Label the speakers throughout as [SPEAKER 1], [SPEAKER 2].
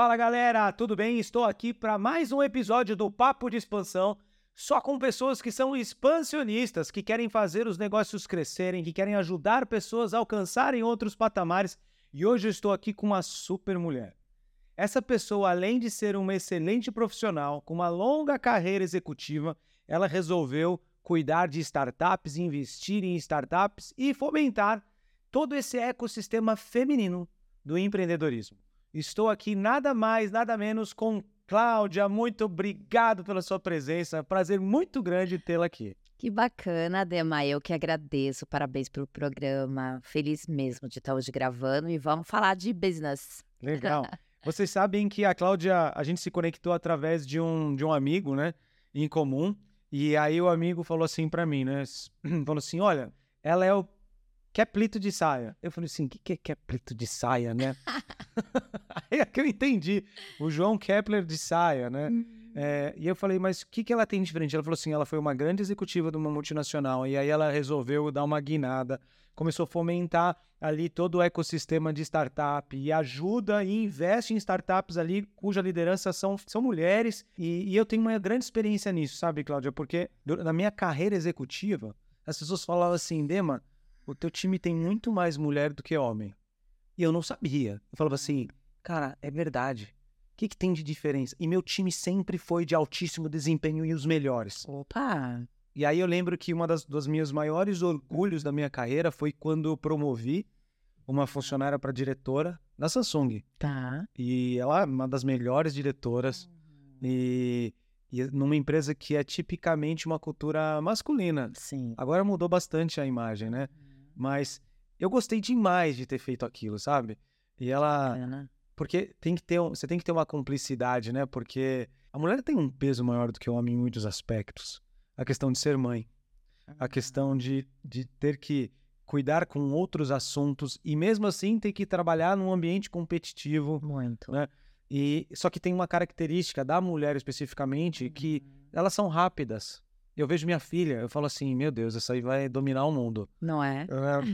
[SPEAKER 1] Fala galera, tudo bem? Estou aqui para mais um episódio do Papo de Expansão, só com pessoas que são expansionistas, que querem fazer os negócios crescerem, que querem ajudar pessoas a alcançarem outros patamares. E hoje eu estou aqui com uma super mulher. Essa pessoa, além de ser uma excelente profissional, com uma longa carreira executiva, ela resolveu cuidar de startups, investir em startups e fomentar todo esse ecossistema feminino do empreendedorismo. Estou aqui nada mais, nada menos com Cláudia. Muito obrigado pela sua presença. Prazer muito grande tê-la aqui.
[SPEAKER 2] Que bacana, Dema. Eu que agradeço. Parabéns pelo programa. Feliz mesmo de estar hoje gravando e vamos falar de business.
[SPEAKER 1] Legal. Vocês sabem que a Cláudia, a gente se conectou através de um, de um amigo, né, em comum. E aí o amigo falou assim para mim, né? Falou assim: olha, ela é o Keplito de saia. Eu falei assim: o que, que é Keplito de saia, né? aí é que eu entendi. O João Kepler de saia, né? Hum. É, e eu falei, mas o que, que ela tem de diferente? Ela falou assim: ela foi uma grande executiva de uma multinacional. E aí ela resolveu dar uma guinada, começou a fomentar ali todo o ecossistema de startup e ajuda e investe em startups ali cuja liderança são, são mulheres. E, e eu tenho uma grande experiência nisso, sabe, Cláudia? Porque na minha carreira executiva, as pessoas falavam assim: Dema, o teu time tem muito mais mulher do que homem. E eu não sabia. Eu falava assim, cara, é verdade. O que, que tem de diferença? E meu time sempre foi de altíssimo desempenho e os melhores.
[SPEAKER 2] Opa!
[SPEAKER 1] E aí eu lembro que uma das, dos meus maiores orgulhos da minha carreira foi quando eu promovi uma funcionária para diretora da Samsung.
[SPEAKER 2] Tá.
[SPEAKER 1] E ela é uma das melhores diretoras. Uhum. E e numa empresa que é tipicamente uma cultura masculina.
[SPEAKER 2] Sim.
[SPEAKER 1] Agora mudou bastante a imagem, né? Uhum. Mas eu gostei demais de ter feito aquilo, sabe? E ela. É, Porque tem que ter, você tem que ter uma cumplicidade, né? Porque a mulher tem um peso maior do que o homem em muitos aspectos. A questão de ser mãe, a questão de, de ter que cuidar com outros assuntos e mesmo assim ter que trabalhar num ambiente competitivo.
[SPEAKER 2] Muito.
[SPEAKER 1] Né? E só que tem uma característica da mulher especificamente uhum. que elas são rápidas. Eu vejo minha filha, eu falo assim, meu Deus, essa aí vai dominar o mundo.
[SPEAKER 2] Não é?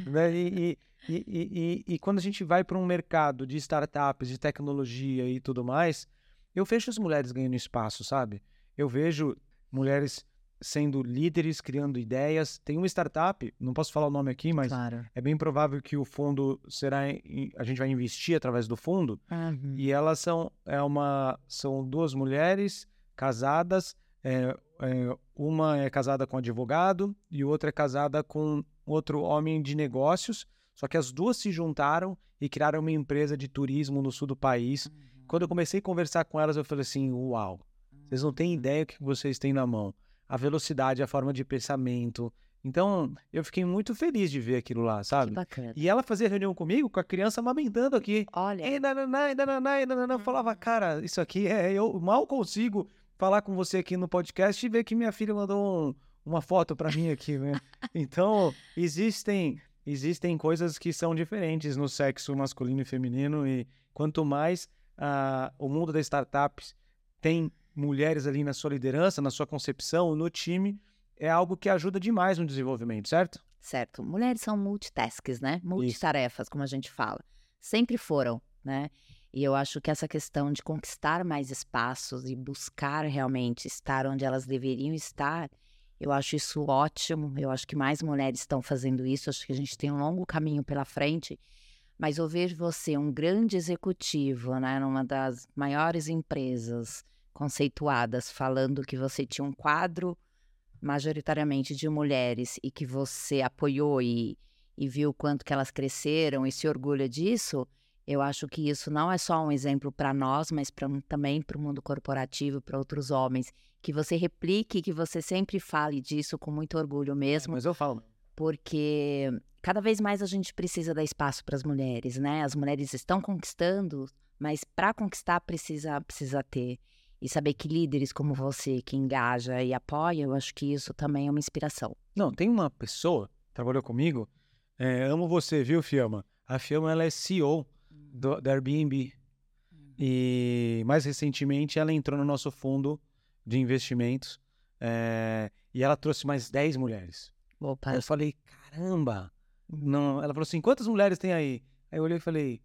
[SPEAKER 1] né, e, e, e, e, quando a gente vai para um mercado de startups, de tecnologia e tudo mais, eu vejo as mulheres ganhando espaço, sabe? Eu vejo mulheres sendo líderes, criando ideias. Tem uma startup, não posso falar o nome aqui, mas
[SPEAKER 2] claro.
[SPEAKER 1] é bem provável que o fundo será. A gente vai investir através do fundo.
[SPEAKER 2] Uhum.
[SPEAKER 1] E elas são, é uma, são duas mulheres casadas. É, uma é casada com um advogado e outra é casada com outro homem de negócios. Só que as duas se juntaram e criaram uma empresa de turismo no sul do país. Uhum. Quando eu comecei a conversar com elas, eu falei assim: Uau, vocês não têm uhum. ideia o que vocês têm na mão a velocidade, a forma de pensamento. Então, eu fiquei muito feliz de ver aquilo lá, sabe?
[SPEAKER 2] Que bacana.
[SPEAKER 1] E ela fazia reunião comigo com a criança amamentando aqui.
[SPEAKER 2] Olha.
[SPEAKER 1] E nananá, e nananá, e nananá. Eu falava, cara, isso aqui é. Eu mal consigo falar com você aqui no podcast e ver que minha filha mandou um, uma foto para mim aqui, né? Então, existem existem coisas que são diferentes no sexo masculino e feminino e quanto mais uh, o mundo das startups tem mulheres ali na sua liderança, na sua concepção, no time, é algo que ajuda demais no desenvolvimento, certo?
[SPEAKER 2] Certo. Mulheres são multitasks, né? Multitarefas, Isso. como a gente fala. Sempre foram, né? E eu acho que essa questão de conquistar mais espaços e buscar realmente estar onde elas deveriam estar, eu acho isso ótimo. Eu acho que mais mulheres estão fazendo isso. Acho que a gente tem um longo caminho pela frente. Mas eu vejo você, um grande executivo, né, numa das maiores empresas, conceituadas falando que você tinha um quadro majoritariamente de mulheres e que você apoiou e, e viu quanto que elas cresceram e se orgulha disso, eu acho que isso não é só um exemplo para nós, mas pra, também para o mundo corporativo, para outros homens, que você replique, que você sempre fale disso com muito orgulho é, mesmo.
[SPEAKER 1] Mas eu falo.
[SPEAKER 2] Porque cada vez mais a gente precisa dar espaço para as mulheres, né? As mulheres estão conquistando, mas para conquistar precisa precisa ter e saber que líderes como você, que engaja e apoia, eu acho que isso também é uma inspiração.
[SPEAKER 1] Não, tem uma pessoa que trabalhou comigo, é, amo você, viu, Fiamma? A Fiamma, ela é CEO do, da Airbnb. Uhum. E mais recentemente ela entrou no nosso fundo de investimentos é, e ela trouxe mais 10 mulheres.
[SPEAKER 2] Opa.
[SPEAKER 1] eu falei, caramba! Não. Ela falou assim, quantas mulheres tem aí? Aí eu olhei e falei,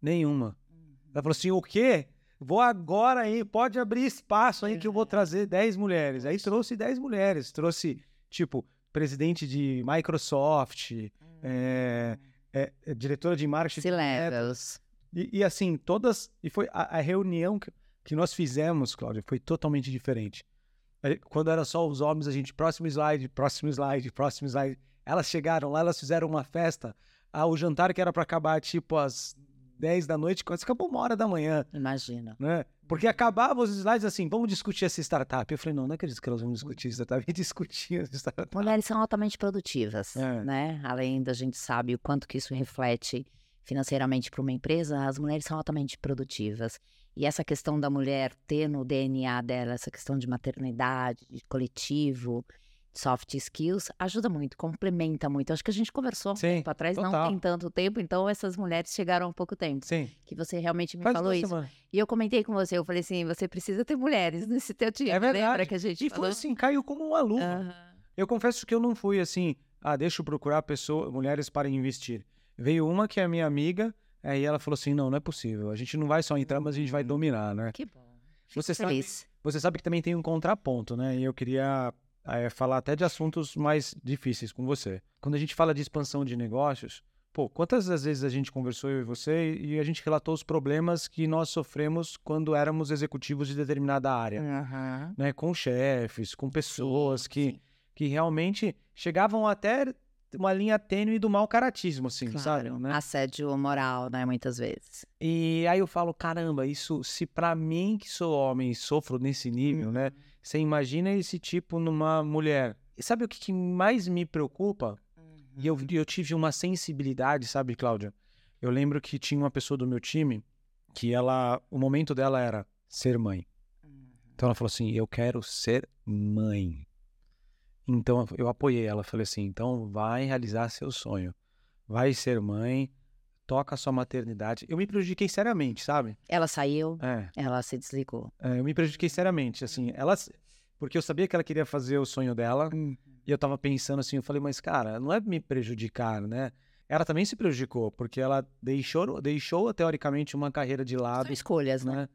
[SPEAKER 1] nenhuma. Uhum. Ela falou assim, o quê? vou agora aí, pode abrir espaço aí que eu vou trazer 10 mulheres. Aí trouxe 10 mulheres, trouxe, tipo, presidente de Microsoft, é, é, é, diretora de marketing.
[SPEAKER 2] C-levels.
[SPEAKER 1] E, e, assim, todas. E foi a, a reunião que, que nós fizemos, Cláudia, foi totalmente diferente. Quando era só os homens, a gente, próximo slide, próximo slide, próximo slide. Elas chegaram lá, elas fizeram uma festa. Ah, o jantar que era para acabar, tipo, às 10 da noite, quase acabou uma hora da manhã.
[SPEAKER 2] Imagina.
[SPEAKER 1] Né? Porque acabava os slides assim, vamos discutir essa startup. Eu falei, não, não acredito que elas vão discutir startup. E discutir essa startup.
[SPEAKER 2] Mulheres são altamente produtivas, é. né? Além da gente sabe o quanto que isso reflete financeiramente para uma empresa, as mulheres são altamente produtivas. E essa questão da mulher ter no DNA dela essa questão de maternidade, de coletivo, soft skills, ajuda muito, complementa muito. Acho que a gente conversou um
[SPEAKER 1] Sim,
[SPEAKER 2] tempo atrás,
[SPEAKER 1] total.
[SPEAKER 2] não tem tanto tempo, então essas mulheres chegaram há pouco tempo.
[SPEAKER 1] Sim.
[SPEAKER 2] Que você realmente me
[SPEAKER 1] Faz
[SPEAKER 2] falou isso. E eu comentei com você, eu falei assim, você precisa ter mulheres nesse teu time.
[SPEAKER 1] É verdade.
[SPEAKER 2] Lembra que a gente
[SPEAKER 1] E
[SPEAKER 2] falou?
[SPEAKER 1] foi assim, caiu como uma luva.
[SPEAKER 2] Aham.
[SPEAKER 1] Eu confesso que eu não fui assim, ah, deixa eu procurar pessoa, mulheres para investir. Veio uma que é minha amiga, aí ela falou assim, não, não é possível. A gente não vai só entrar, mas a gente vai dominar, né?
[SPEAKER 2] Que bom.
[SPEAKER 1] Você sabe,
[SPEAKER 2] feliz.
[SPEAKER 1] você sabe que também tem um contraponto, né? E eu queria eh, falar até de assuntos mais difíceis com você. Quando a gente fala de expansão de negócios, pô, quantas das vezes a gente conversou eu e você e a gente relatou os problemas que nós sofremos quando éramos executivos de determinada área,
[SPEAKER 2] Aham.
[SPEAKER 1] né? Com chefes, com pessoas
[SPEAKER 2] Sim,
[SPEAKER 1] que
[SPEAKER 2] sim.
[SPEAKER 1] que realmente chegavam até uma linha tênue do mau caratismo, assim, sabe?
[SPEAKER 2] Claro,
[SPEAKER 1] Né?
[SPEAKER 2] assédio moral, né, muitas vezes.
[SPEAKER 1] E aí eu falo, caramba, isso, se pra mim que sou homem e sofro nesse nível, né? Você imagina esse tipo numa mulher. E sabe o que, que mais me preocupa? E eu, eu tive uma sensibilidade, sabe, Cláudia? Eu lembro que tinha uma pessoa do meu time que ela, o momento dela era ser mãe. Então ela falou assim: Eu quero ser mãe. Então eu apoiei ela. Falei assim: Então vai realizar seu sonho. Vai ser mãe, toca a sua maternidade. Eu me prejudiquei seriamente, sabe?
[SPEAKER 2] Ela saiu,
[SPEAKER 1] É,
[SPEAKER 2] ela se desligou.
[SPEAKER 1] é, eu me prejudiquei seriamente. Assim, ela. Porque eu sabia que ela queria fazer o sonho dela. E eu tava pensando assim, eu falei, mas cara, não é me prejudicar, né? Ela também se prejudicou, porque ela deixou, deixou teoricamente uma carreira de lado
[SPEAKER 2] São escolhas, né?
[SPEAKER 1] né?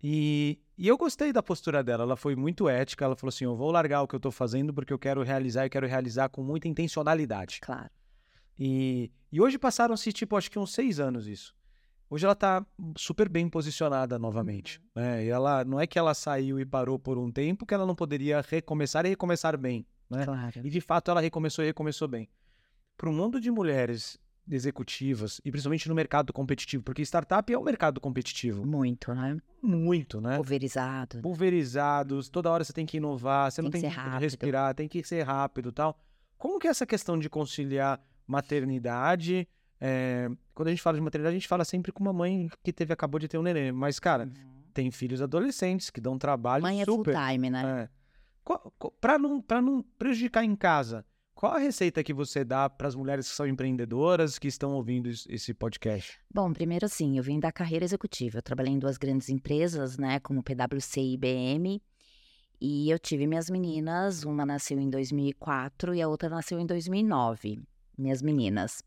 [SPEAKER 1] E, e eu gostei da postura dela, ela foi muito ética, ela falou assim, eu vou largar o que eu tô fazendo porque eu quero realizar e quero realizar com muita intencionalidade.
[SPEAKER 2] Claro.
[SPEAKER 1] E, e hoje passaram-se, tipo, acho que uns seis anos isso. Hoje ela tá super bem posicionada novamente, né? E ela, não é que ela saiu e parou por um tempo que ela não poderia recomeçar e recomeçar bem, né?
[SPEAKER 2] Claro.
[SPEAKER 1] E de fato ela recomeçou e recomeçou bem. Para o mundo de mulheres executivas, e principalmente no mercado competitivo, porque startup é um mercado competitivo.
[SPEAKER 2] Muito, né?
[SPEAKER 1] Muito, né?
[SPEAKER 2] Pulverizado.
[SPEAKER 1] Pulverizados, toda hora você tem que inovar, você
[SPEAKER 2] Tem
[SPEAKER 1] não
[SPEAKER 2] que
[SPEAKER 1] tem de
[SPEAKER 2] rápido.
[SPEAKER 1] respirar, tem que ser rápido tal. Como que é essa questão de conciliar maternidade? é, Quando a gente fala de maternidade, a gente fala sempre com uma mãe que teve, acabou de ter um neném. Mas, cara, tem filhos adolescentes que dão trabalho
[SPEAKER 2] Mãe é full
[SPEAKER 1] super.
[SPEAKER 2] time, né?
[SPEAKER 1] É. Pra não, pra não prejudicar em casa, qual a receita que você dá para as mulheres que são empreendedoras que estão ouvindo es- esse podcast?
[SPEAKER 2] Bom, primeiro assim, eu vim da carreira executiva. Eu trabalhei em duas grandes empresas, né, como PwC e IBM. E eu tive minhas meninas, uma nasceu em 2004 e a outra nasceu em 2009, minhas meninas.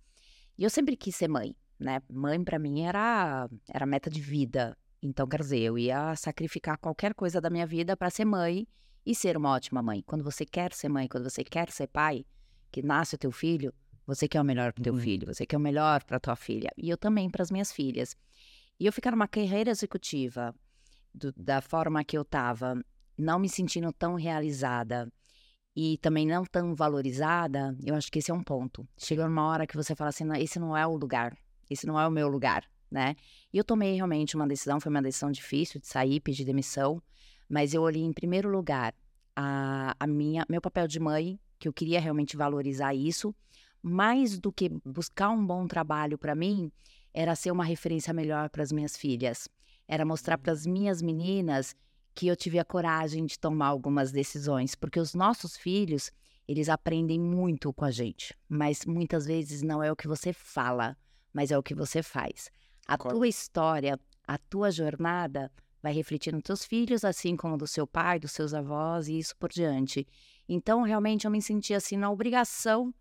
[SPEAKER 2] E eu sempre quis ser mãe, né? Mãe pra mim era era meta de vida. Então, quer dizer, eu ia sacrificar qualquer coisa da minha vida pra ser mãe e ser uma ótima mãe. Quando você quer ser mãe, quando você quer ser pai, que nasce o teu filho, você quer o melhor pro teu
[SPEAKER 1] Uhum.
[SPEAKER 2] filho, você quer o melhor pra tua filha. E eu também para as minhas filhas. E eu ficar numa carreira executiva do- da forma que eu tava, não me sentindo tão realizada e também não tão valorizada, eu acho que esse é um ponto. Chega uma hora que você fala assim, "Não, esse não é o lugar, esse não é o meu lugar, né? E eu tomei realmente uma decisão, foi uma decisão difícil de sair, pedir demissão, mas eu olhei em primeiro lugar a, a minha, meu papel de mãe, que eu queria realmente valorizar isso, mais do que buscar um bom trabalho para mim, era ser uma referência melhor para as minhas filhas. Era mostrar para as minhas meninas que eu tive a coragem de tomar algumas decisões, porque os nossos filhos, eles aprendem muito com a gente, mas muitas vezes não é o que você fala, mas é o que você faz. A
[SPEAKER 1] Concordo.
[SPEAKER 2] tua história, a tua jornada vai refletir nos teus filhos, assim como do seu pai, dos seus avós e isso por diante. Então, realmente, eu me senti assim na obrigação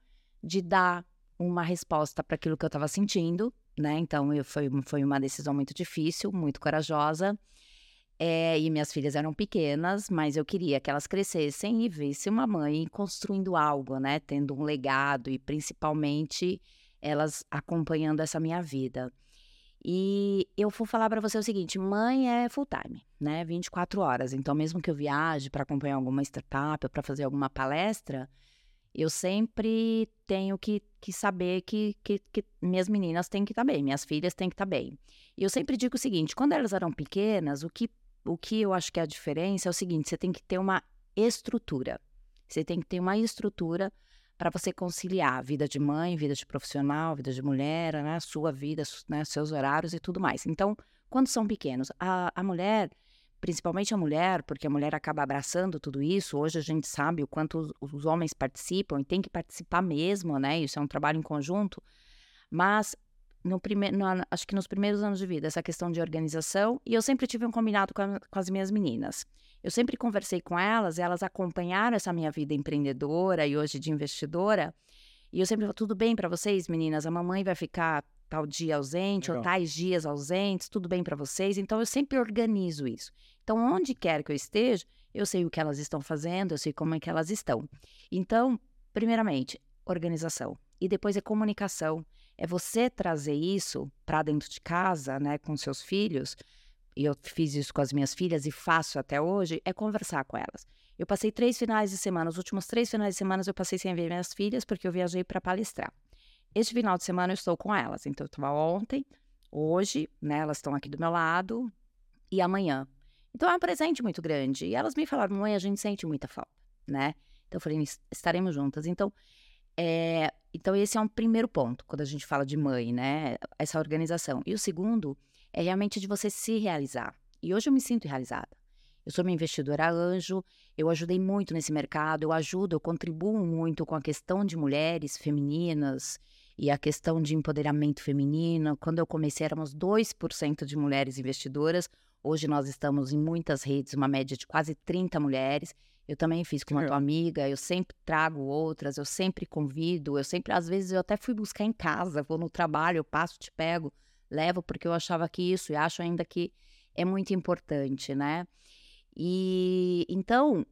[SPEAKER 2] de dar uma resposta para aquilo que eu estava sentindo né? Então eu, foi, foi uma decisão muito difícil, muito corajosa. É, e minhas filhas eram pequenas, mas eu queria que elas crescessem e vissem uma mãe construindo algo, né? Tendo um legado e principalmente elas acompanhando essa minha vida. E eu vou falar para você o seguinte: mãe é full time, né? 24 horas. Então, mesmo que eu viaje para acompanhar alguma startup ou para fazer alguma palestra, eu sempre tenho que, que saber que, que, que, minhas meninas têm que estar tá bem, minhas filhas têm que estar tá bem. E eu sempre digo o seguinte: quando elas eram pequenas, o que, o que eu acho que é a diferença é o seguinte: você tem que ter uma estrutura. Você tem que ter uma estrutura para você conciliar vida de mãe, vida de profissional, vida de mulher, né, sua vida, né, seus horários e tudo mais. Então, quando são pequenos, a, a mulher, principalmente a mulher, porque a mulher acaba abraçando tudo isso, hoje a gente sabe o quanto os, os homens participam e tem que participar mesmo, né? Isso é um trabalho em conjunto, mas no primeiro, no, acho que nos primeiros anos de vida, essa questão de organização, e eu sempre tive um combinado com, a, com as minhas meninas. Eu sempre conversei com elas, elas acompanharam essa minha vida empreendedora e hoje de investidora. E eu sempre falo, tudo bem para vocês, meninas? A mamãe vai ficar tal dia ausente Legal. ou tais dias ausentes, tudo bem para vocês? Então eu sempre organizo isso. Então onde quer que eu esteja, eu sei o que elas estão fazendo, eu sei como é que elas estão. Então, primeiramente, organização e depois é comunicação. É você trazer isso para dentro de casa, né, com seus filhos, e eu fiz isso com as minhas filhas e faço até hoje, é conversar com elas. Eu passei três finais de semana, os últimos três finais de semana eu passei sem ver minhas filhas porque eu viajei para palestrar. Este final de semana eu estou com elas, então eu estava ontem, hoje, né, elas estão aqui do meu lado e amanhã. Então é um presente muito grande. E elas me falaram, mãe, a gente sente muita falta, né? Então eu falei, estaremos juntas. Então, é, então esse é um primeiro ponto quando a gente fala de mãe, né? Essa organização. E o segundo é realmente de você se realizar. E hoje eu me sinto realizada. Eu sou uma investidora anjo, eu ajudei muito nesse mercado, eu ajudo, eu contribuo muito com a questão de mulheres femininas e a questão de empoderamento feminino. Quando eu comecei, éramos 2% de mulheres investidoras. Hoje nós estamos em muitas redes, uma média de quase 30 mulheres. Eu também fiz com uma tua amiga, eu sempre trago outras, eu sempre convido, eu sempre, às vezes, eu até fui buscar em casa, vou no trabalho, eu passo, te pego levo porque eu achava que isso e acho ainda que é muito importante, né? E então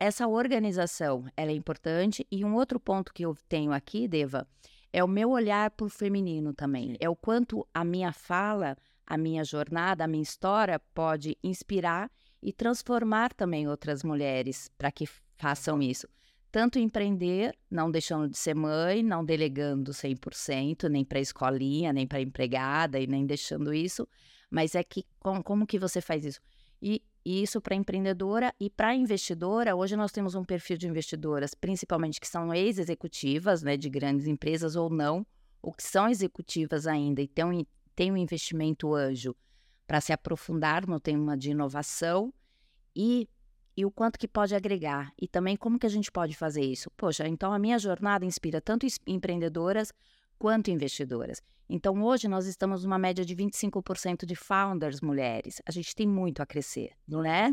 [SPEAKER 2] essa organização ela é importante e um outro ponto que eu tenho aqui, Deva, é o meu olhar para o feminino também. É o quanto a minha fala, a minha jornada, a minha história pode inspirar e transformar também outras mulheres para que façam isso tanto empreender, não deixando de ser mãe, não delegando 100%, nem para escolinha, nem para empregada, e nem deixando isso, mas é que com, como que você faz isso? E, e isso para empreendedora e para investidora, hoje nós temos um perfil de investidoras, principalmente que são ex-executivas, né, de grandes empresas ou não, ou que são executivas ainda e têm um, têm um investimento anjo para se aprofundar no tema de inovação e e o quanto que pode agregar e também como que a gente pode fazer isso. Poxa, então a minha jornada inspira tanto empreendedoras quanto investidoras. Então hoje nós estamos numa média de 25% de founders mulheres. A gente tem muito a crescer, não é?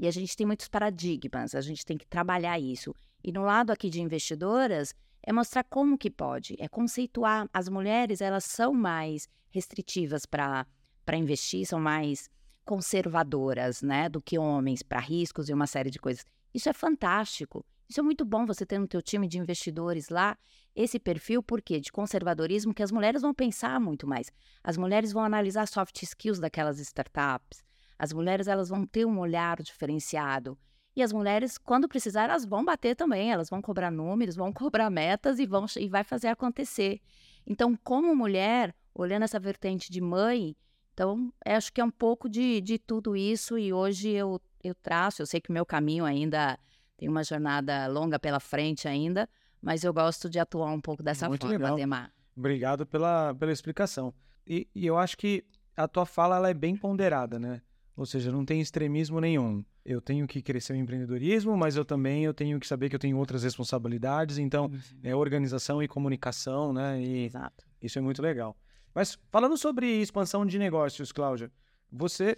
[SPEAKER 2] E a gente tem muitos paradigmas, a gente tem que trabalhar isso. E no lado aqui de investidoras é mostrar como que pode, é conceituar as mulheres, elas são mais restritivas para para investir, são mais conservadoras, né, do que homens para riscos e uma série de coisas. Isso é fantástico. Isso é muito bom você ter no teu time de investidores lá esse perfil, por quê? De conservadorismo que as mulheres vão pensar muito mais. As mulheres vão analisar soft skills daquelas startups. As mulheres elas vão ter um olhar diferenciado. E as mulheres, quando precisar, elas vão bater também, elas vão cobrar números, vão cobrar metas e vão e vai fazer acontecer. Então, como mulher, olhando essa vertente de mãe, então, acho que é um pouco de, de tudo isso e hoje eu, eu traço, eu sei que o meu caminho ainda tem uma jornada longa pela frente ainda, mas eu gosto de atuar um pouco dessa
[SPEAKER 1] Muito
[SPEAKER 2] forma,
[SPEAKER 1] legal.
[SPEAKER 2] Ademar.
[SPEAKER 1] Obrigado pela, pela explicação. E, e eu acho que a tua fala ela é bem ponderada, né? Ou seja, não tem extremismo nenhum. Eu tenho que crescer o empreendedorismo, mas eu também eu tenho que saber que eu tenho outras responsabilidades. Então, uhum. é organização e comunicação, né? E
[SPEAKER 2] Exato.
[SPEAKER 1] Isso é muito legal. Mas falando sobre expansão de negócios, Cláudia, você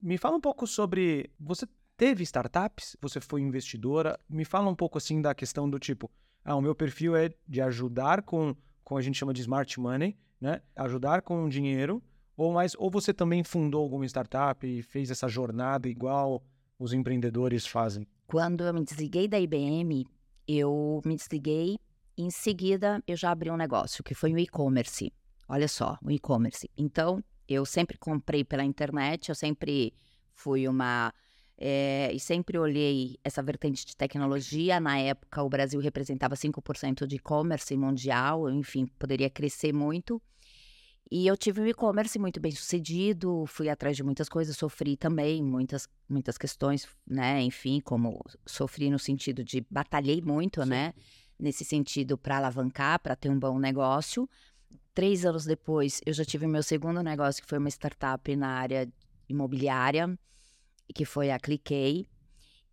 [SPEAKER 1] me fala um pouco sobre. Você teve startups? Você foi investidora? Me fala um pouco assim da questão do tipo, ah, o meu perfil é de ajudar com, com a gente chama de smart money, né? Ajudar com dinheiro, ou mais, ou você também fundou alguma startup e fez essa jornada igual os empreendedores fazem?
[SPEAKER 2] Quando eu me desliguei da IBM, eu me desliguei em seguida eu já abri um negócio, que foi o e-commerce. Olha só, o e-commerce. Então, eu sempre comprei pela internet, eu sempre fui uma é, e sempre olhei essa vertente de tecnologia. Na época, o Brasil representava 5% de e-commerce mundial, enfim, poderia crescer muito. E eu tive um e-commerce muito bem sucedido, fui atrás de muitas coisas, sofri também muitas, muitas questões, né? Enfim, como sofri no sentido de batalhei muito, Sim. né? Nesse sentido, para alavancar, para ter um bom negócio. Três anos depois, eu já tive meu segundo negócio, que foi uma startup na área imobiliária que foi a Cliquei.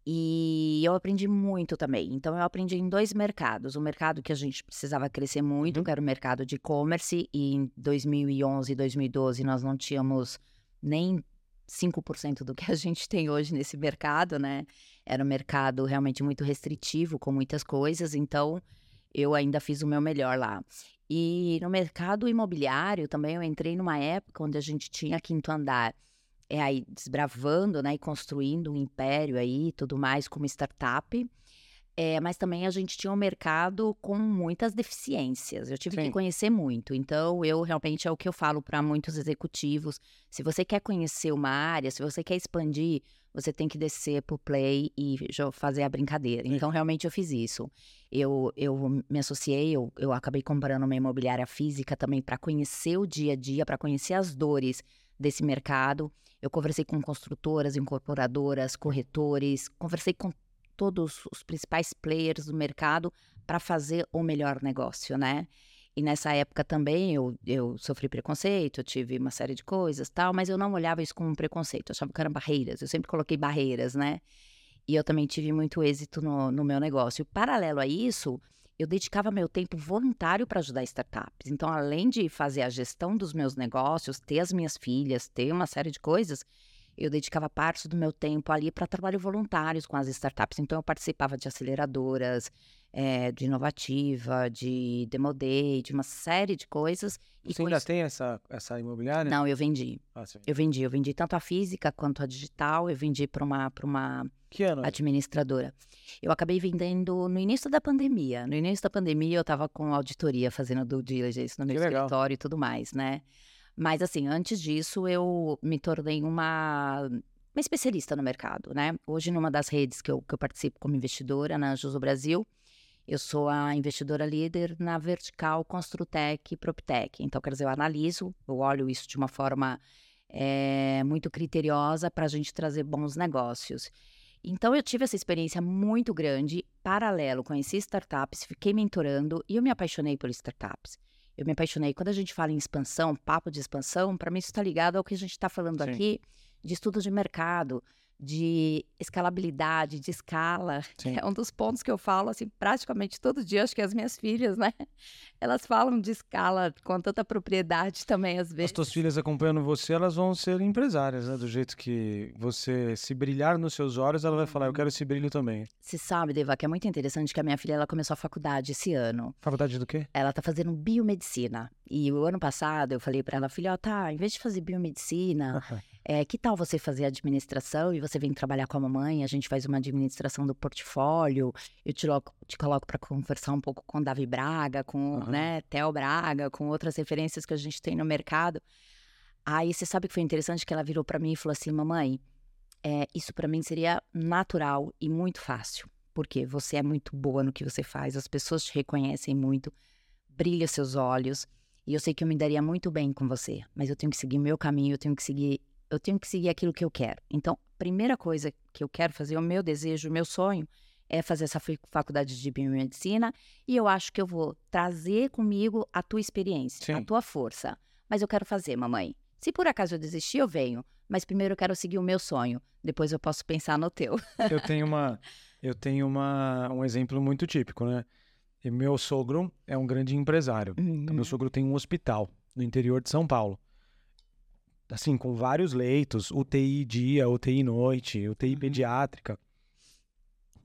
[SPEAKER 2] E eu aprendi muito também. Então, eu aprendi em dois mercados. O mercado que a gente precisava crescer muito, uhum. que era o mercado de e-commerce. E em 2011 e 2012, nós não tínhamos nem 5% do que a gente tem hoje nesse mercado, né? Era um mercado realmente muito restritivo, com muitas coisas. Então, eu ainda fiz o meu melhor lá. E no mercado imobiliário também, eu entrei numa época onde a gente tinha quinto andar é aí desbravando, né, e construindo um império aí, tudo mais como startup. É, mas também a gente tinha um mercado com muitas deficiências. Eu tive Sim. que conhecer muito. Então, eu realmente é o que eu falo para muitos executivos. Se você quer conhecer uma área, se você quer expandir, você tem que descer pro play e fazer a brincadeira. Sim. Então, realmente eu fiz isso. Eu, eu me associei, eu, eu acabei comprando uma imobiliária física também para conhecer o dia a dia, para conhecer as dores desse mercado. Eu conversei com construtoras, incorporadoras, corretores, conversei com todos os principais players do mercado para fazer o melhor negócio, né? E nessa época também eu, eu sofri preconceito, eu tive uma série de coisas tal, mas eu não olhava isso como um preconceito, eu achava que eram barreiras, eu sempre coloquei barreiras, né? E eu também tive muito êxito no, no meu negócio. Paralelo a isso, eu dedicava meu tempo voluntário para ajudar startups. Então, além de fazer a gestão dos meus negócios, ter as minhas filhas, ter uma série de coisas, eu dedicava parte do meu tempo ali para trabalho voluntários com as startups. Então, eu participava de aceleradoras, é, de inovativa, de Demo Day, de uma série de coisas.
[SPEAKER 1] Você ainda tem essa, essa imobiliária?
[SPEAKER 2] Não, eu vendi. Ah, eu vendi. Eu vendi tanto a física quanto a digital. Eu vendi para uma, uma
[SPEAKER 1] que ano?
[SPEAKER 2] administradora. Eu acabei vendendo no início da pandemia. No início da pandemia, eu estava com auditoria, fazendo due diligence no meu que escritório legal. e tudo mais, né? Mas, assim, antes disso, eu me tornei uma uma especialista no mercado, né? Hoje, numa das redes que eu, que eu participo como investidora, na Juso Brasil, eu sou a investidora líder na vertical Construtec e Proptec. Então, quer dizer, eu analiso, eu olho isso de uma forma é, muito criteriosa para a gente trazer bons negócios. Então, eu tive essa experiência muito grande, paralelo, conheci startups, fiquei mentorando e eu me apaixonei por startups. Eu me apaixonei. Quando a gente fala em expansão, papo de expansão, para mim isso está ligado ao que a gente está falando Sim. aqui de estudos de mercado, de escalabilidade, de escala. Sim. É um dos pontos que eu falo, assim, praticamente todo dia. Acho que as minhas filhas, né? Elas falam de escala com tanta propriedade também, às vezes.
[SPEAKER 1] As tuas filhas acompanhando você, elas vão ser empresárias, né? Do jeito que você, se brilhar nos seus olhos, ela vai falar, eu quero esse brilho também.
[SPEAKER 2] Você sabe, Deva, que é muito interessante que a minha filha, ela começou a faculdade esse ano.
[SPEAKER 1] Faculdade do quê?
[SPEAKER 2] Ela tá fazendo biomedicina. E o ano passado eu falei para ela, filha, ó, tá, em vez de fazer biomedicina... É, que tal você fazer administração e você vem trabalhar com a mamãe? A gente faz uma administração do portfólio. Eu te, loco, te coloco para conversar um pouco com Davi Braga, com uhum. né, Theo Braga, com outras referências que a gente tem no mercado. Aí você sabe que foi interessante que ela virou para mim e falou assim: Mamãe, é, isso para mim seria natural e muito fácil. Porque você é muito boa no que você faz, as pessoas te reconhecem muito, brilha seus olhos. E eu sei que eu me daria muito bem com você, mas eu tenho que seguir meu caminho, eu tenho que seguir eu tenho que seguir aquilo que eu quero. Então, a primeira coisa que eu quero fazer, o meu desejo, o meu sonho, é fazer essa faculdade de biomedicina e eu acho que eu vou trazer comigo a tua experiência, Sim. a tua força. Mas eu quero fazer, mamãe. Se por acaso eu desistir, eu venho. Mas primeiro eu quero seguir o meu sonho. Depois eu posso pensar no teu.
[SPEAKER 1] eu tenho uma, eu tenho uma, um exemplo muito típico, né? E meu sogro é um grande empresário. Uhum. Meu sogro tem um hospital no interior de São Paulo assim, com vários leitos, UTI dia, UTI noite, UTI uhum. pediátrica.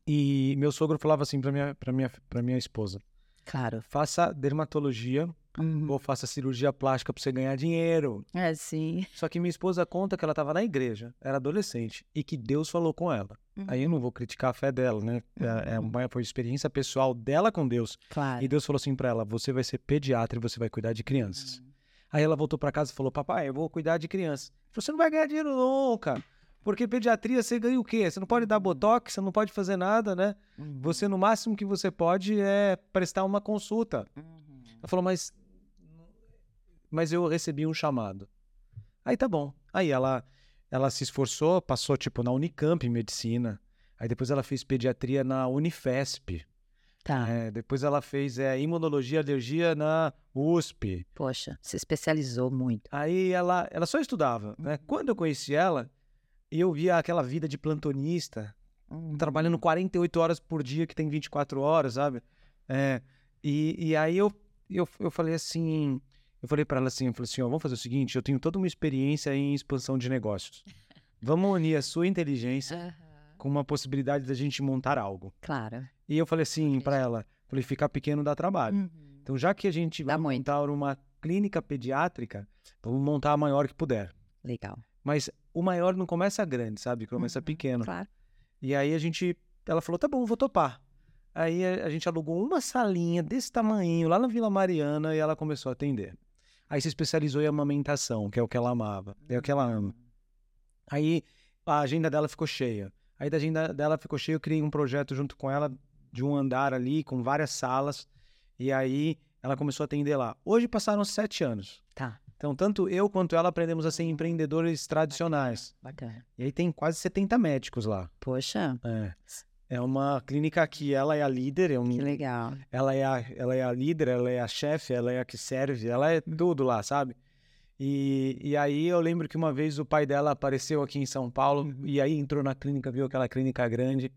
[SPEAKER 1] E meu sogro falava assim para minha, pra minha, pra minha esposa:
[SPEAKER 2] Claro.
[SPEAKER 1] Faça dermatologia, uhum. ou faça cirurgia plástica para você ganhar dinheiro.
[SPEAKER 2] É, sim.
[SPEAKER 1] Só que minha esposa conta que ela estava na igreja, era adolescente, e que Deus falou com ela. Uhum. Aí eu não vou criticar a fé dela, né? É, é uhum. uma foi experiência pessoal dela com Deus.
[SPEAKER 2] Claro.
[SPEAKER 1] E Deus falou assim para ela: você vai ser pediatra e você vai cuidar de crianças. Aí ela voltou para casa e falou: papai, eu vou cuidar de crianças. Você não vai ganhar dinheiro nunca. Porque pediatria você ganha o quê? Você não pode dar botox, você não pode fazer nada, né? Uhum. Você, no máximo que você pode é prestar uma consulta. Uhum. Ela falou, mas. Mas eu recebi um chamado. Aí tá bom. Aí ela, ela se esforçou, passou tipo na Unicamp em medicina. Aí depois ela fez pediatria na Unifesp.
[SPEAKER 2] Tá.
[SPEAKER 1] É, depois ela fez é, imunologia, alergia na USP.
[SPEAKER 2] Poxa, se especializou muito.
[SPEAKER 1] Aí ela, ela só estudava. Né? Uhum. Quando eu conheci ela, e eu via aquela vida de plantonista, uhum. trabalhando 48 horas por dia, que tem 24 horas, sabe? É, e, e aí eu, eu, eu falei assim, eu falei para ela assim, eu falei assim, ó, vamos fazer o seguinte, eu tenho toda uma experiência em expansão de negócios. Vamos unir a sua inteligência uhum. com uma possibilidade da gente montar algo.
[SPEAKER 2] Claro.
[SPEAKER 1] E eu falei assim para ela, falei, ficar pequeno dá trabalho. Uhum. Então, já que a gente vai montar uma clínica pediátrica, vamos montar a maior que puder.
[SPEAKER 2] Legal.
[SPEAKER 1] Mas o maior não começa grande, sabe? Começa uhum, pequeno.
[SPEAKER 2] Claro.
[SPEAKER 1] E aí a gente. Ela falou: tá bom, vou topar. Aí a, a gente alugou uma salinha desse tamanho lá na Vila Mariana e ela começou a atender. Aí se especializou em amamentação, que é o que ela amava, é o que ela ama. Aí a agenda dela ficou cheia. Aí da agenda dela ficou cheia, eu criei um projeto junto com ela de um andar ali, com várias salas. E aí ela começou a atender lá. Hoje passaram sete anos.
[SPEAKER 2] Tá.
[SPEAKER 1] Então, tanto eu quanto ela aprendemos a ser empreendedores tradicionais.
[SPEAKER 2] Bacana.
[SPEAKER 1] E aí tem quase 70 médicos lá.
[SPEAKER 2] Poxa.
[SPEAKER 1] É. É uma clínica que ela é a líder. É um,
[SPEAKER 2] que legal.
[SPEAKER 1] Ela é, a, ela é a líder, ela é a chefe, ela é a que serve, ela é tudo lá, sabe? E, e aí eu lembro que uma vez o pai dela apareceu aqui em São Paulo uhum. e aí entrou na clínica, viu aquela clínica grande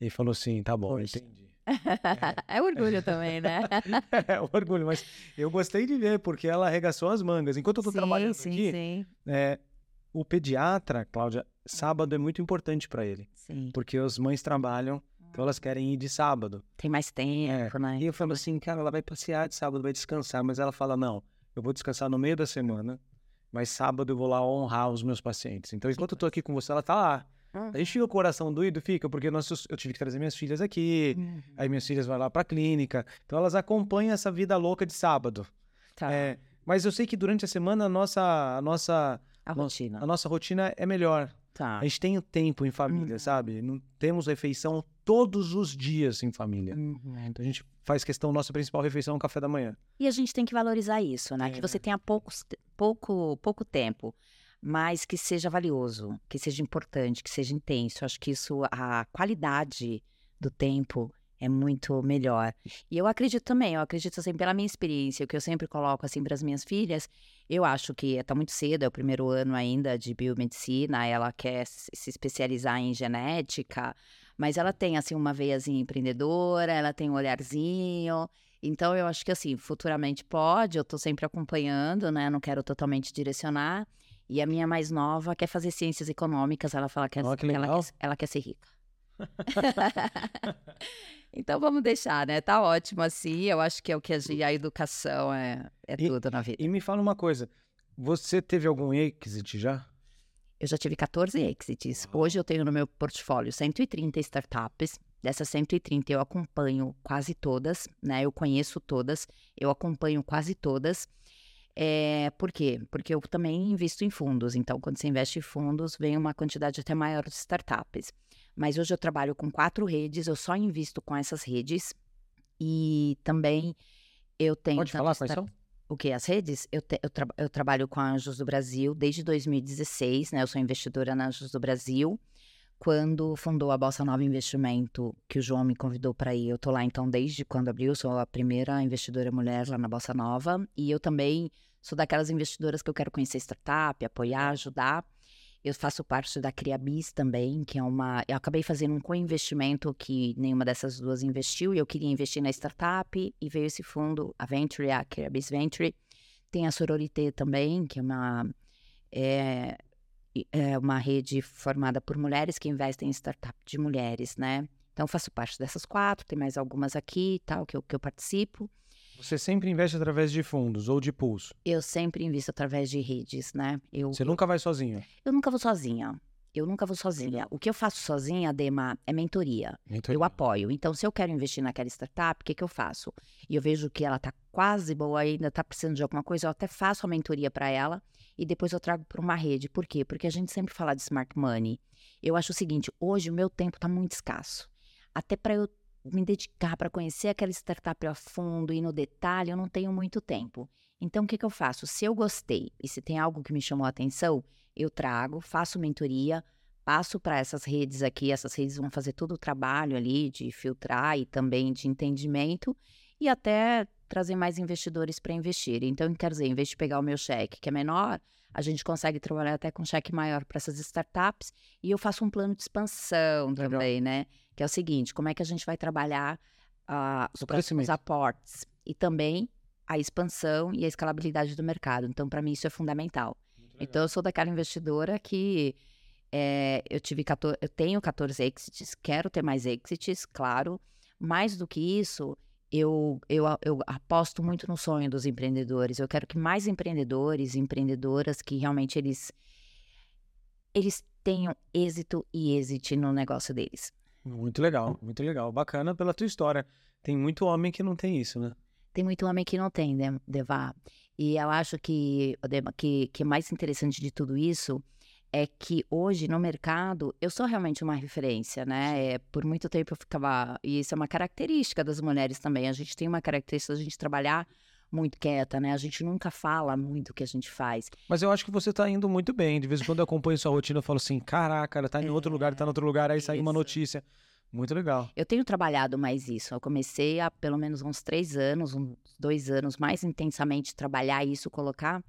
[SPEAKER 1] e falou assim, tá bom, Poxa. entendi.
[SPEAKER 2] é orgulho também, né?
[SPEAKER 1] é orgulho, mas eu gostei de ver, porque ela arregaçou as mangas. Enquanto eu tô sim, trabalhando
[SPEAKER 2] sim,
[SPEAKER 1] aqui,
[SPEAKER 2] sim.
[SPEAKER 1] É, o pediatra, Cláudia, sábado é muito importante para ele.
[SPEAKER 2] Sim.
[SPEAKER 1] Porque as mães trabalham, então elas querem ir de sábado.
[SPEAKER 2] Tem mais tempo, é. né?
[SPEAKER 1] E eu falo assim, cara, ela vai passear de sábado, vai descansar. Mas ela fala, não, eu vou descansar no meio da semana, mas sábado eu vou lá honrar os meus pacientes. Então, enquanto eu tô aqui com você, ela tá lá. Uhum. A gente fica o coração doído, fica, porque nós, eu tive que trazer minhas filhas aqui, uhum. aí minhas filhas vão lá pra clínica. Então elas acompanham essa vida louca de sábado.
[SPEAKER 2] Tá.
[SPEAKER 1] É, mas eu sei que durante a semana a nossa. A nossa
[SPEAKER 2] a rotina.
[SPEAKER 1] A nossa rotina é melhor.
[SPEAKER 2] Tá.
[SPEAKER 1] A gente tem o tempo em família, uhum. sabe? Não temos refeição todos os dias em família.
[SPEAKER 2] Uhum.
[SPEAKER 1] Então a gente faz questão, nossa principal refeição é o café da manhã.
[SPEAKER 2] E a gente tem que valorizar isso, né? É. Que você tenha poucos, pouco, pouco tempo mas que seja valioso, que seja importante, que seja intenso. Acho que isso, a qualidade do tempo é muito melhor. E eu acredito também, eu acredito assim, pela minha experiência, o que eu sempre coloco assim para as minhas filhas, eu acho que está muito cedo, é o primeiro ano ainda de biomedicina, ela quer se especializar em genética, mas ela tem assim uma veiazinha empreendedora, ela tem um olharzinho, então eu acho que assim, futuramente pode, eu estou sempre acompanhando, né? Não quero totalmente direcionar. E a minha mais nova quer fazer ciências econômicas, ela fala que,
[SPEAKER 1] oh, que
[SPEAKER 2] ela, quer, ela quer ser rica. então vamos deixar, né? Tá ótimo assim. Eu acho que é o que a, educação é, é e, tudo na vida.
[SPEAKER 1] E me fala uma coisa: você teve algum exit já?
[SPEAKER 2] Eu já tive 14 exits. Hoje eu tenho no meu portfólio 130 startups. Dessas 130 eu acompanho quase todas, né? Eu conheço todas, eu acompanho quase todas. É, por quê? Porque eu também invisto em fundos. Então, quando você investe em fundos, vem uma quantidade até maior de startups. Mas hoje eu trabalho com quatro redes, eu só invisto com essas redes. E também eu tenho.
[SPEAKER 1] Pode falar quais são?
[SPEAKER 2] O que? As redes? Eu, te, eu, tra eu, trabalho com a Anjos do Brasil desde 2016, né? Eu sou investidora na Anjos do Brasil. Quando fundou a Bolsa Nova Investimento, que o João me convidou para ir, eu tô lá então desde quando abriu, sou a primeira investidora mulher lá na Bolsa Nova. E eu também sou daquelas investidoras que eu quero conhecer startup, apoiar, ajudar. Eu faço parte da Criabis também, que é uma. Eu acabei fazendo um co-investimento que nenhuma dessas duas investiu, e eu queria investir na startup, e veio esse fundo, a Venture, a Criabis Venture. Tem a Sororité também, que é uma. É, é uma rede formada por mulheres que investem em startup de mulheres, né? Então, faço parte dessas quatro, tem mais algumas aqui e tal, que eu, que eu participo.
[SPEAKER 1] Você sempre investe através de fundos ou de pulso?
[SPEAKER 2] Eu sempre invisto através de redes, né? Eu,
[SPEAKER 1] Você nunca vai sozinho?
[SPEAKER 2] eu nunca vou sozinha. Eu nunca vou sozinha. O que eu faço sozinha, Dema, é mentoria. Eu apoio. Então, se eu quero investir naquela startup, o que, que eu faço? E eu vejo que ela está quase boa ainda, está precisando de alguma coisa, eu até faço a mentoria para ela e depois eu trago para uma rede. Por quê? Porque a gente sempre fala de smart money. Eu acho o seguinte: hoje o meu tempo está muito escasso. Até para eu me dedicar para conhecer aquela startup a fundo e no detalhe, eu não tenho muito tempo. Então, o que, que eu faço? Se eu gostei e se tem algo que me chamou a atenção, eu trago, faço mentoria, passo para essas redes aqui. Essas redes vão fazer todo o trabalho ali de filtrar e também de entendimento e até trazer mais investidores para investir. Então, quer dizer, em vez de pegar o meu cheque, que é menor, a gente consegue trabalhar até com cheque maior para essas startups. E eu faço um plano de expansão Legal. também, né? Que é o seguinte: como é que a gente vai trabalhar uh, os, aportes e também a expansão e a escalabilidade do mercado. Então, para mim, isso é fundamental. Então, eu sou daquela investidora que é, eu tive 14, eu tenho 14 exits, quero ter mais exits, claro. Mais do que isso, eu, eu, eu aposto muito no sonho dos empreendedores. Eu quero que mais empreendedores, empreendedoras, que realmente eles, eles tenham êxito e êxito no negócio deles.
[SPEAKER 1] Muito legal, muito legal. Bacana pela tua história. Tem muito homem que não tem isso, né?
[SPEAKER 2] Tem muito homem que não tem, né, Deva? E eu acho que o que, que mais interessante de tudo isso é que hoje no mercado eu sou realmente uma referência, né? É, por muito tempo eu ficava. E isso é uma característica das mulheres também. A gente tem uma característica de a gente trabalhar muito quieta, né? A gente nunca fala muito o que a gente faz.
[SPEAKER 1] Mas eu acho que você tá indo muito bem. De vez em quando eu acompanho sua rotina, eu falo assim: caraca, ela tá em é, outro lugar, tá em outro lugar, aí sai uma notícia. Muito legal.
[SPEAKER 2] Eu tenho trabalhado mais isso. Eu comecei há pelo menos uns três anos, uns dois anos, mais intensamente trabalhar isso, colocar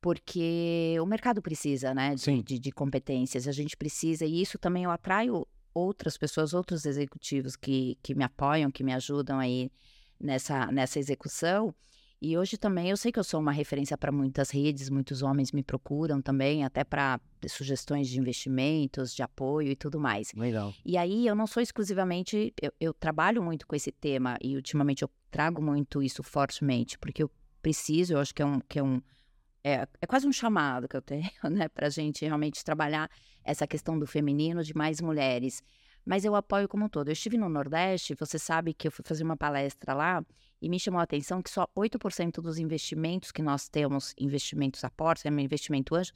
[SPEAKER 2] porque o mercado precisa, né, de, de, de, competências, a gente precisa, e isso também eu atraio outras pessoas, outros executivos que, que me apoiam, que me ajudam aí nessa, nessa execução, e hoje também eu sei que eu sou uma referência para muitas redes, muitos homens me procuram também, até para sugestões de investimentos, de apoio e tudo mais.
[SPEAKER 1] Legal.
[SPEAKER 2] E aí eu não sou exclusivamente, eu, eu trabalho muito com esse tema e ultimamente eu trago muito isso fortemente, porque eu preciso, eu acho que é um, que é um é, é quase um chamado que eu tenho, né, para a gente realmente trabalhar essa questão do feminino, de mais mulheres. Mas eu apoio como um todo. Eu estive no Nordeste, você sabe que eu fui fazer uma palestra lá e me chamou a atenção que só 8% dos investimentos que nós temos, investimentos aportes, é investimento anjo,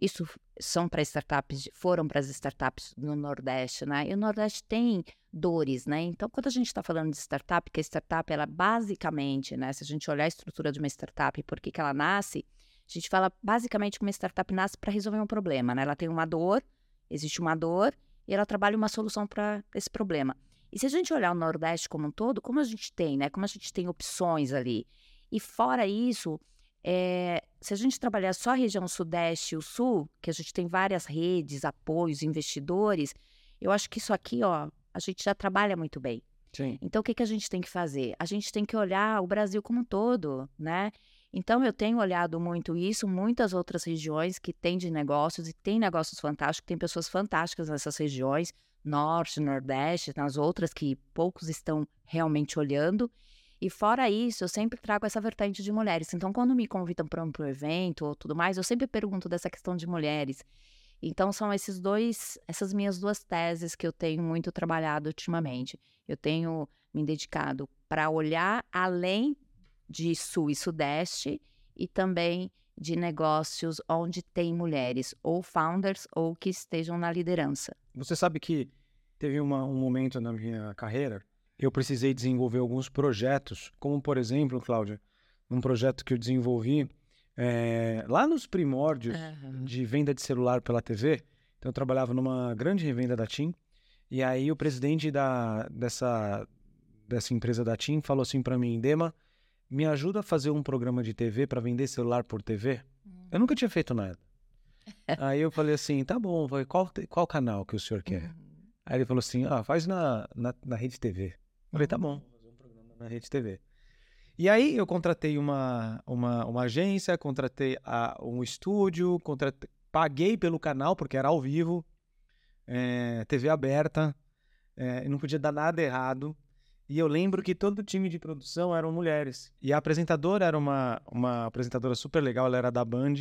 [SPEAKER 2] isso são para startups, foram para as startups no Nordeste, né? E o Nordeste tem dores, né? Então, quando a gente está falando de startup, que a startup, ela basicamente, né? Se a gente olhar a estrutura de uma startup e por que, que ela nasce, a gente fala basicamente que uma startup nasce para resolver um problema, né? Ela tem uma dor, existe uma dor, e ela trabalha uma solução para esse problema. E se a gente olhar o Nordeste como um todo, como a gente tem, né? Como a gente tem opções ali. E fora isso, é, se a gente trabalhar só a região Sudeste e o Sul, que a gente tem várias redes, apoios, investidores, eu acho que isso aqui, ó, a gente já trabalha muito bem.
[SPEAKER 1] Sim.
[SPEAKER 2] Então, o que, que a gente tem que fazer? A gente tem que olhar o Brasil como um todo, né? Então, eu tenho olhado muito isso, muitas outras regiões que têm de negócios e tem negócios fantásticos, tem pessoas fantásticas nessas regiões, Norte, Nordeste, nas outras que poucos estão realmente olhando. E fora isso, eu sempre trago essa vertente de mulheres. Então, quando me convidam para um evento ou tudo mais, eu sempre pergunto dessa questão de mulheres. Então, são esses dois, essas minhas duas teses que eu tenho muito trabalhado ultimamente. Eu tenho me dedicado para olhar além de Sul e Sudeste e também de negócios onde tem mulheres, ou founders, ou que estejam na liderança.
[SPEAKER 1] Você sabe que teve uma, um momento na minha carreira, eu precisei desenvolver alguns projetos, como por exemplo, Cláudia, um projeto que eu desenvolvi é, lá nos primórdios uhum. de venda de celular pela TV. Então eu trabalhava numa grande revenda da TIM, e aí o presidente da, dessa, dessa empresa da TIM falou assim para mim, Dema, me ajuda a fazer um programa de TV para vender celular por TV? Uhum. Eu nunca tinha feito nada. Aí eu falei assim, tá bom, qual, qual canal que o senhor quer? Uhum. Aí ele falou assim, ah, faz na, na, na Rede TV. Eu falei, tá bom, um programa na Rede TV. E aí eu contratei uma, uma, uma agência, contratei a, um estúdio, contratei, paguei pelo canal, porque era ao vivo, é, TV aberta, é, não podia dar nada errado. E eu lembro que todo o time de produção eram mulheres. E a apresentadora era uma, uma apresentadora super legal, ela era da Band.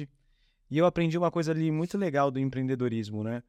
[SPEAKER 1] E eu aprendi uma coisa ali muito legal do empreendedorismo, né?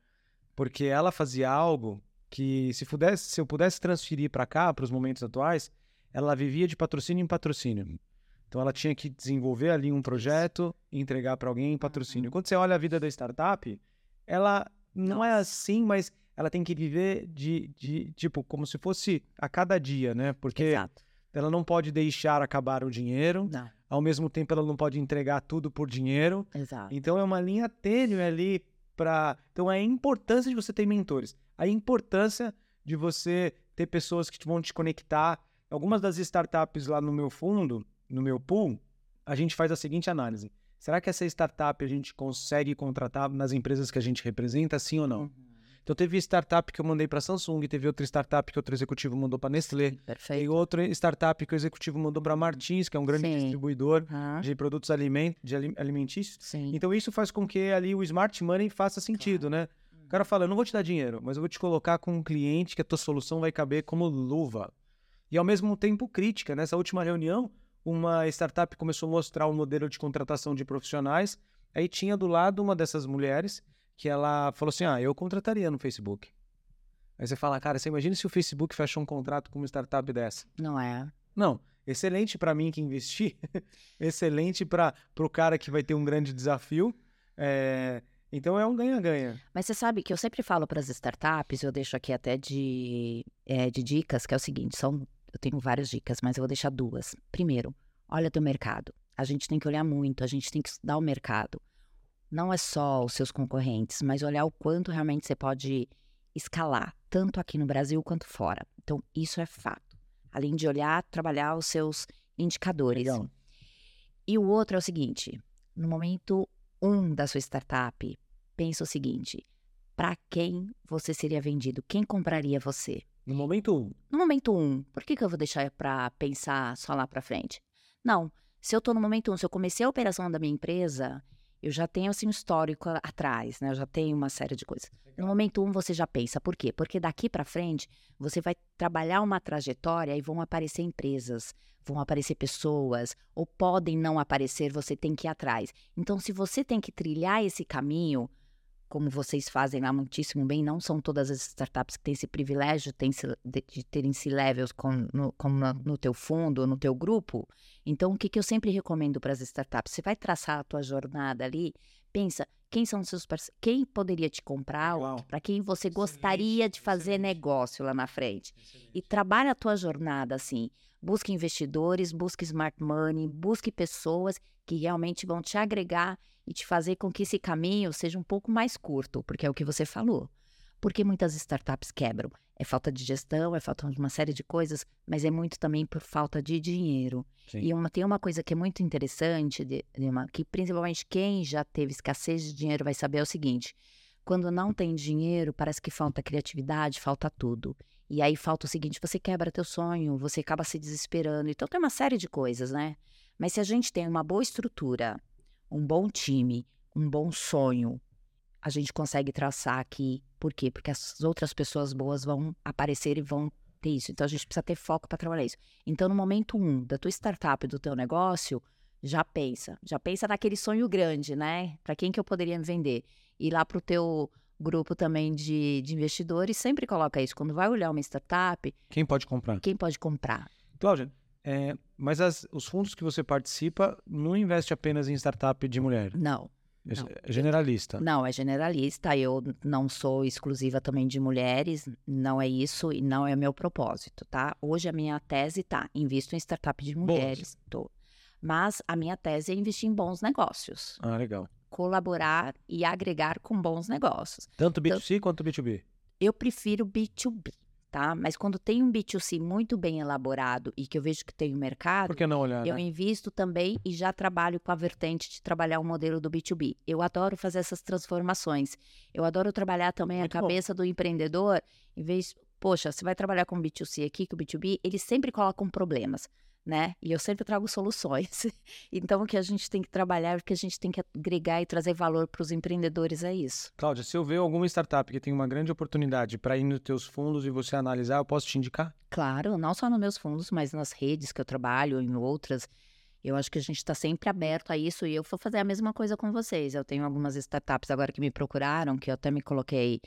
[SPEAKER 1] Porque ela fazia algo que, se, pudesse, se eu pudesse transferir para cá, para os momentos atuais, ela vivia de patrocínio em patrocínio. Então ela tinha que desenvolver ali um projeto e entregar para alguém em patrocínio. Quando você olha a vida da startup, ela não é assim, mas ela tem que viver de, de, tipo, como se fosse a cada dia, né? Porque Exato. ela não pode deixar acabar o dinheiro.
[SPEAKER 2] Não.
[SPEAKER 1] Ao mesmo tempo, ela não pode entregar tudo por dinheiro.
[SPEAKER 2] Exato.
[SPEAKER 1] Então é uma linha tênue ali para. Então é a importância de você ter mentores. A importância de você ter pessoas que vão te conectar. Algumas das startups lá no meu fundo, no meu pool, a gente faz a seguinte análise. Será que essa startup a gente consegue contratar nas empresas que a gente representa, sim ou não? Uhum. Então teve startup que eu mandei para Samsung, teve outra startup que outro executivo mandou para Nestlé,
[SPEAKER 2] Perfeito.
[SPEAKER 1] tem outra startup que o executivo mandou para Martins, que é um grande sim. distribuidor uhum. de produtos aliment de alimentícios.
[SPEAKER 2] Sim.
[SPEAKER 1] Então isso faz com que ali o smart money faça sentido, claro. né? O cara fala, eu não vou te dar dinheiro, mas eu vou te colocar com um cliente que a tua solução vai caber como luva. E ao mesmo tempo crítica. Nessa última reunião, uma startup começou a mostrar um modelo de contratação de profissionais. Aí tinha do lado uma dessas mulheres que ela falou assim: Ah, eu contrataria no Facebook. Aí você fala, cara, você imagina se o Facebook fecha um contrato com uma startup dessa?
[SPEAKER 2] Não é.
[SPEAKER 1] Não. Excelente para mim que investi, excelente para o cara que vai ter um grande desafio. É... Então é um ganha-ganha.
[SPEAKER 2] Mas você sabe que eu sempre falo para as startups, eu deixo aqui até de, é, de dicas, que é o seguinte: são eu tenho várias dicas, mas eu vou deixar duas. Primeiro, olha teu mercado. A gente tem que olhar muito, a gente tem que estudar o mercado. Não é só os seus concorrentes, mas olhar o quanto realmente você pode escalar, tanto aqui no Brasil quanto fora. Então, isso é fato. Além de olhar, trabalhar os seus indicadores. Legal. E o outro é o seguinte: no momento um da sua startup, pensa o seguinte: para quem você seria vendido? Quem compraria você?
[SPEAKER 1] No momento um.
[SPEAKER 2] No momento um. Por que, que eu vou deixar para pensar só lá para frente? Não. Se eu estou no momento um, se eu comecei a operação da minha empresa, eu já tenho assim um histórico atrás, né? Eu já tenho uma série de coisas. No momento um você já pensa, por quê? Porque daqui para frente você vai trabalhar uma trajetória e vão aparecer empresas, vão aparecer pessoas, ou podem não aparecer, você tem que ir atrás. Então, se você tem que trilhar esse caminho, como vocês fazem lá muitíssimo bem, não são todas as startups que têm esse privilégio de, de terem com, no, como no, no teu fundo, no teu grupo. Então, o que, que eu sempre recomendo para as startups? Você vai traçar a tua jornada ali, pensa quem são os seus parceiros, quem poderia te comprar, para quem você gostaria de fazer excelente. negócio lá na frente. Excelente. E trabalha a tua jornada assim. Busque investidores, busque smart money, busque pessoas que realmente vão te agregar e te fazer com que esse caminho seja um pouco mais curto, porque é o que você falou. Porque muitas startups quebram? É falta de gestão, é falta de uma série de coisas, mas é muito também por falta de dinheiro. Sim. E uma, tem uma coisa que é muito interessante, de, de uma, que principalmente quem já teve escassez de dinheiro vai saber é o seguinte: quando não tem dinheiro, parece que falta criatividade, falta tudo. E aí falta o seguinte: você quebra teu sonho, você acaba se desesperando. Então tem uma série de coisas, né? Mas se a gente tem uma boa estrutura, um bom time, um bom sonho, a gente consegue traçar aqui. Por quê? Porque as outras pessoas boas vão aparecer e vão ter isso. Então a gente precisa ter foco para trabalhar isso. Então, no momento um da tua startup, do teu negócio, já pensa. Já pensa naquele sonho grande, né? Para quem que eu poderia vender? E lá para o teu grupo também de, de investidores, sempre coloca isso. Quando vai olhar uma startup.
[SPEAKER 1] Quem pode comprar?
[SPEAKER 2] Quem pode comprar?
[SPEAKER 1] Cláudia, é, mas as, os fundos que você participa não investe apenas em startup de mulher?
[SPEAKER 2] Não.
[SPEAKER 1] É, é generalista?
[SPEAKER 2] Não, é generalista. Eu não sou exclusiva também de mulheres, não é isso e não é meu propósito, tá? Hoje a minha tese tá, invisto em startup de mulheres. Mas a minha tese é investir em bons negócios.
[SPEAKER 1] Ah, legal.
[SPEAKER 2] Colaborar e agregar com bons negócios.
[SPEAKER 1] Tanto B2C então, quanto B2B?
[SPEAKER 2] Eu prefiro B2B tá? Mas quando tem um B2C muito bem elaborado e que eu vejo que tem um mercado,
[SPEAKER 1] Por que não olhar,
[SPEAKER 2] eu
[SPEAKER 1] né?
[SPEAKER 2] invisto também e já trabalho com a vertente de trabalhar o modelo do B2B. Eu adoro fazer essas transformações. Eu adoro trabalhar também muito a cabeça bom. do empreendedor, em vez, poxa, você vai trabalhar com B2C aqui, com o B2B, eles sempre colocam problemas. Né? E eu sempre trago soluções. Então, o que a gente tem que trabalhar, o que a gente tem que agregar e trazer valor para os empreendedores é isso.
[SPEAKER 1] Cláudia, se eu ver alguma startup que tem uma grande oportunidade para ir nos teus fundos e você analisar, eu posso te indicar?
[SPEAKER 2] Claro, não só nos meus fundos, mas nas redes que eu trabalho, em outras. Eu acho que a gente está sempre aberto a isso e eu vou fazer a mesma coisa com vocês. Eu tenho algumas startups agora que me procuraram, que eu até me coloquei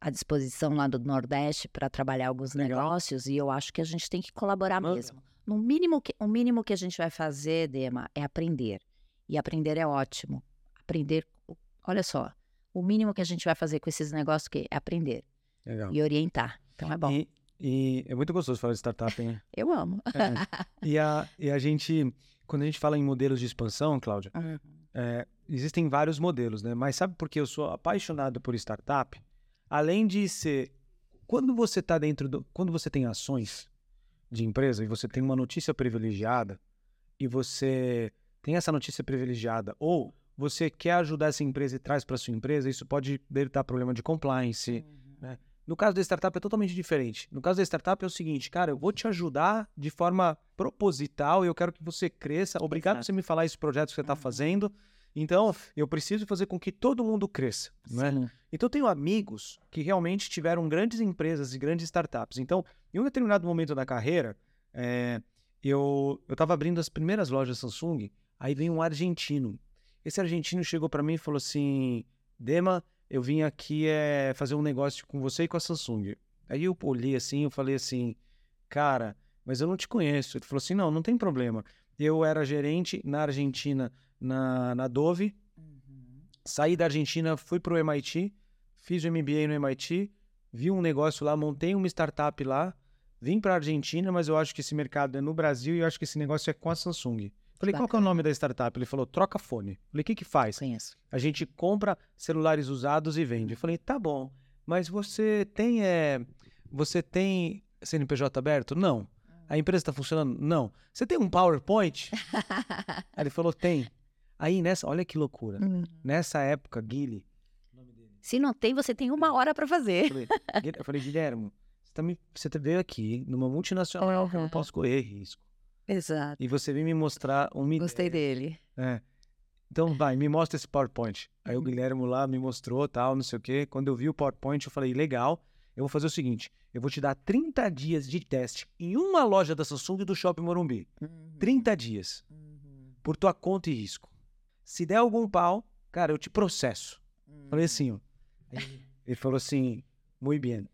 [SPEAKER 2] à disposição lá do Nordeste para trabalhar alguns Legal. negócios e eu acho que a gente tem que colaborar Manda. mesmo. No mínimo que, o mínimo que a gente vai fazer, Dema, é aprender. E aprender é ótimo. Aprender, olha só, o mínimo que a gente vai fazer com esses negócios que é aprender Legal. e orientar. Então é bom.
[SPEAKER 1] E, e é muito gostoso falar de startup, hein?
[SPEAKER 2] Eu amo.
[SPEAKER 1] É. E, a, e a gente, quando a gente fala em modelos de expansão, Cláudia, uhum. é, existem vários modelos, né? Mas sabe por que eu sou apaixonado por startup? Além de ser, quando você está dentro do, quando você tem ações, de empresa e você tem uma notícia privilegiada e você tem essa notícia privilegiada ou você quer ajudar essa empresa e traz para sua empresa, isso pode dar problema de compliance. Uhum. Né? No caso da startup é totalmente diferente. No caso da startup é o seguinte, cara, eu vou te ajudar de forma proposital e eu quero que você cresça. Obrigado Exato. por você me falar esse projeto que você está uhum. fazendo. Então, eu preciso fazer com que todo mundo cresça. Né? Então, eu tenho amigos que realmente tiveram grandes empresas e grandes startups. Então, em um determinado momento da carreira, é, eu estava abrindo as primeiras lojas Samsung, aí veio um argentino. Esse argentino chegou para mim e falou assim: Dema, eu vim aqui é, fazer um negócio com você e com a Samsung. Aí eu olhei assim, eu falei assim, cara, mas eu não te conheço. Ele falou assim: não, não tem problema. Eu era gerente na Argentina na, na Dove. Uhum. Saí da Argentina, fui para o MIT, fiz o MBA no MIT, vi um negócio lá, montei uma startup lá, vim para a Argentina, mas eu acho que esse mercado é no Brasil e eu acho que esse negócio é com a Samsung. Falei, qual é o nome da startup? Ele falou, troca fone. Falei, o que que faz?
[SPEAKER 2] Conheço.
[SPEAKER 1] A gente compra celulares usados e vende. Eu falei, tá bom, mas você tem, é, você tem CNPJ aberto? Não. A empresa está funcionando? Não. Você tem um PowerPoint? Aí ele falou, tem. Aí nessa, olha que loucura. Uhum. Nessa época, Guilherme.
[SPEAKER 2] Se não tem, você tem uma hora para fazer.
[SPEAKER 1] Eu falei, eu falei Guilherme, você, tá me, você tá, veio aqui numa multinacional que eu não posso correr risco.
[SPEAKER 2] Exato.
[SPEAKER 1] E você veio me mostrar um
[SPEAKER 2] Gostei dele.
[SPEAKER 1] É. Então vai, me mostra esse PowerPoint. Aí o uhum. Guilherme lá me mostrou, tal, não sei o quê. Quando eu vi o PowerPoint, eu falei, legal, eu vou fazer o seguinte: eu vou te dar 30 dias de teste em uma loja da Samsung do Shopping Morumbi. Uhum. 30 dias. Uhum. Por tua conta e risco. Se der algum pau, cara, eu te processo. Hum. Falei assim, ó. Ele falou assim, muito bem.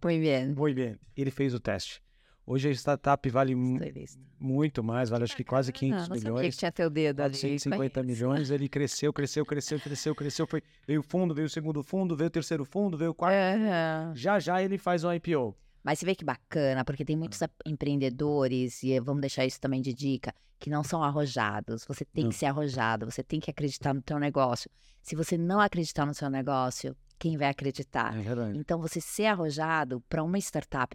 [SPEAKER 2] Muito bem.
[SPEAKER 1] Muito bem. Ele fez o teste. Hoje a startup vale muito mais, vale acho que quase 500 não, não milhões.
[SPEAKER 2] que tinha teu dedo ali.
[SPEAKER 1] 150 milhões, ele cresceu, cresceu, cresceu, cresceu, cresceu. Foi, veio o fundo, veio o segundo fundo, veio o terceiro fundo, veio o quarto. É. Já já ele faz um IPO.
[SPEAKER 2] Mas você vê que bacana, porque tem muitos empreendedores, e vamos deixar isso também de dica, que não são arrojados. Você tem que ser arrojado, você tem que acreditar no teu negócio. Se você não acreditar no seu negócio, quem vai acreditar? É verdade. Então, você ser arrojado para uma startup,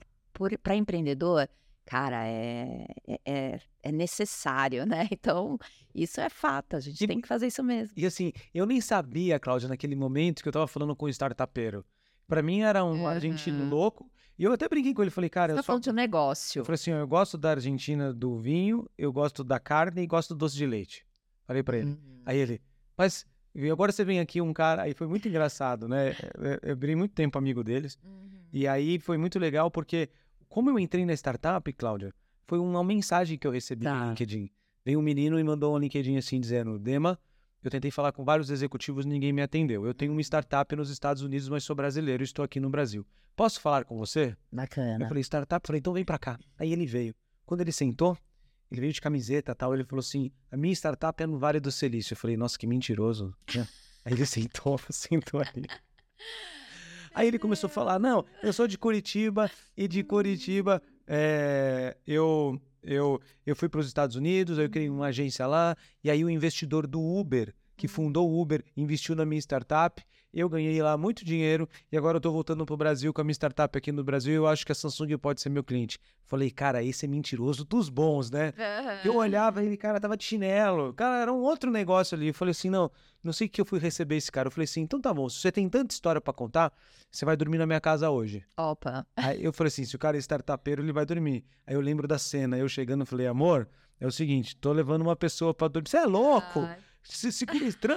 [SPEAKER 2] para empreendedor, cara, é, é, é, é necessário, né? Então, isso é fato, a gente e, tem que fazer isso mesmo.
[SPEAKER 1] E assim, eu nem sabia, Cláudia, naquele momento que eu estava falando com o startupeiro. Para mim era um uhum. argentino louco e eu até brinquei com ele, falei, cara... Você
[SPEAKER 2] tá falando de um negócio.
[SPEAKER 1] Eu falei assim, eu gosto da Argentina do vinho, eu gosto da carne e gosto do doce de leite. Falei para ele. Uhum. Aí ele, mas agora você vem aqui um cara... Aí foi muito engraçado, né? Eu, eu virei muito tempo amigo deles. Uhum. E aí foi muito legal porque, como eu entrei na startup, Cláudia, foi uma mensagem que eu recebi tá. no LinkedIn. Veio um menino e mandou um LinkedIn assim, dizendo, Dema... Eu tentei falar com vários executivos, ninguém me atendeu. Eu tenho uma startup nos Estados Unidos, mas sou brasileiro e estou aqui no Brasil. Posso falar com você?
[SPEAKER 2] Bacana.
[SPEAKER 1] Eu falei, startup? falei, então vem para cá. Aí ele veio. Quando ele sentou, ele veio de camiseta e tal, ele falou assim, a minha startup é no Vale do Silício. Eu falei, nossa, que mentiroso. Aí ele sentou, sentou ali. Aí ele começou a falar, não, eu sou de Curitiba e de Curitiba é, eu eu, eu fui para os Estados Unidos, eu criei uma agência lá, e aí o investidor do Uber que fundou o Uber, investiu na minha startup. Eu ganhei lá muito dinheiro e agora eu tô voltando pro Brasil com a minha startup aqui no Brasil. Eu acho que a Samsung pode ser meu cliente. Falei, cara, esse é mentiroso dos bons, né? Eu olhava e ele, cara, tava de chinelo. Cara, era um outro negócio ali. Eu falei assim, não, não sei que eu fui receber esse cara. Eu falei assim, então tá bom, se você tem tanta história para contar, você vai dormir na minha casa hoje.
[SPEAKER 2] Opa.
[SPEAKER 1] Aí eu falei assim, se o cara é startupeiro, ele vai dormir. Aí eu lembro da cena, eu chegando, falei, amor, é o seguinte, tô levando uma pessoa para dormir. Você é louco? Ai. Se, se,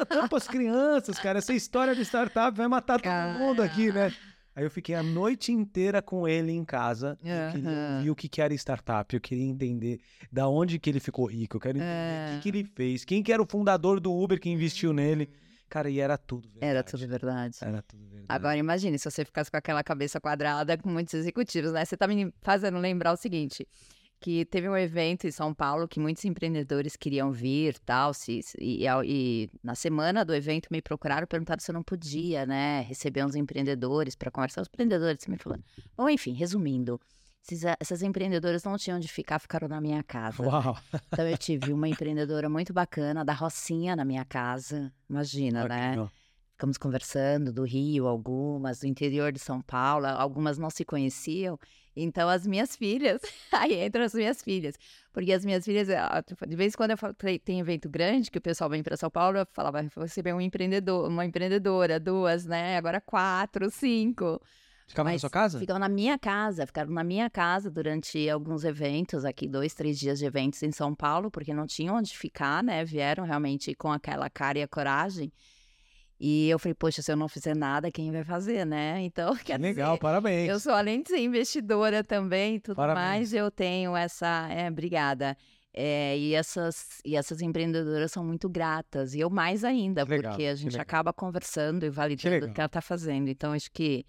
[SPEAKER 1] tampa as crianças, cara. Essa história de startup vai matar todo mundo aqui, né? Aí eu fiquei a noite inteira com ele em casa. Uhum. Queria o que, que era startup. Eu queria entender da onde que ele ficou rico. Eu quero entender o que, é. que ele fez. Quem que era o fundador do Uber que investiu nele. Cara, e era tudo verdade.
[SPEAKER 2] Era tudo verdade.
[SPEAKER 1] Era tudo verdade.
[SPEAKER 2] Agora imagine se você ficasse com aquela cabeça quadrada com muitos executivos, né? Você tá me fazendo lembrar o seguinte que teve um evento em São Paulo que muitos empreendedores queriam vir tal, se, e, e, na semana do evento me procuraram perguntaram se eu não podia, né, receber uns empreendedores para conversar. Os empreendedores me falando. Bom, enfim, resumindo, esses, essas empreendedoras não tinham onde ficar, ficaram na minha casa.
[SPEAKER 1] Uau.
[SPEAKER 2] Então eu tive uma empreendedora muito bacana da Rocinha na minha casa, imagina, okay, né? Ficamos conversando do Rio, algumas, do interior de São Paulo, algumas não se conheciam. Então, as minhas filhas, aí entram as minhas filhas. Porque as minhas filhas, ah, tipo, de vez em quando eu falo, tem evento grande, que o pessoal vem para São Paulo, eu falava, você vê um empreendedor, uma empreendedora, duas, né? Agora quatro, cinco.
[SPEAKER 1] Ficavam na sua casa?
[SPEAKER 2] Ficavam na minha casa, ficaram na minha casa durante alguns eventos aqui, dois, três dias de eventos em São Paulo, porque não tinham onde ficar, né? Vieram realmente com aquela cara e a coragem. E eu falei, poxa, se eu não fizer nada, quem vai fazer, né? Então, quer
[SPEAKER 1] Legal,
[SPEAKER 2] dizer,
[SPEAKER 1] parabéns.
[SPEAKER 2] Eu sou, além de ser investidora também e tudo parabéns. mais, eu tenho essa. É, obrigada. É, e, essas, e essas empreendedoras são muito gratas. E eu mais ainda, legal, porque a gente acaba conversando e validando o que ela está fazendo. Então, acho que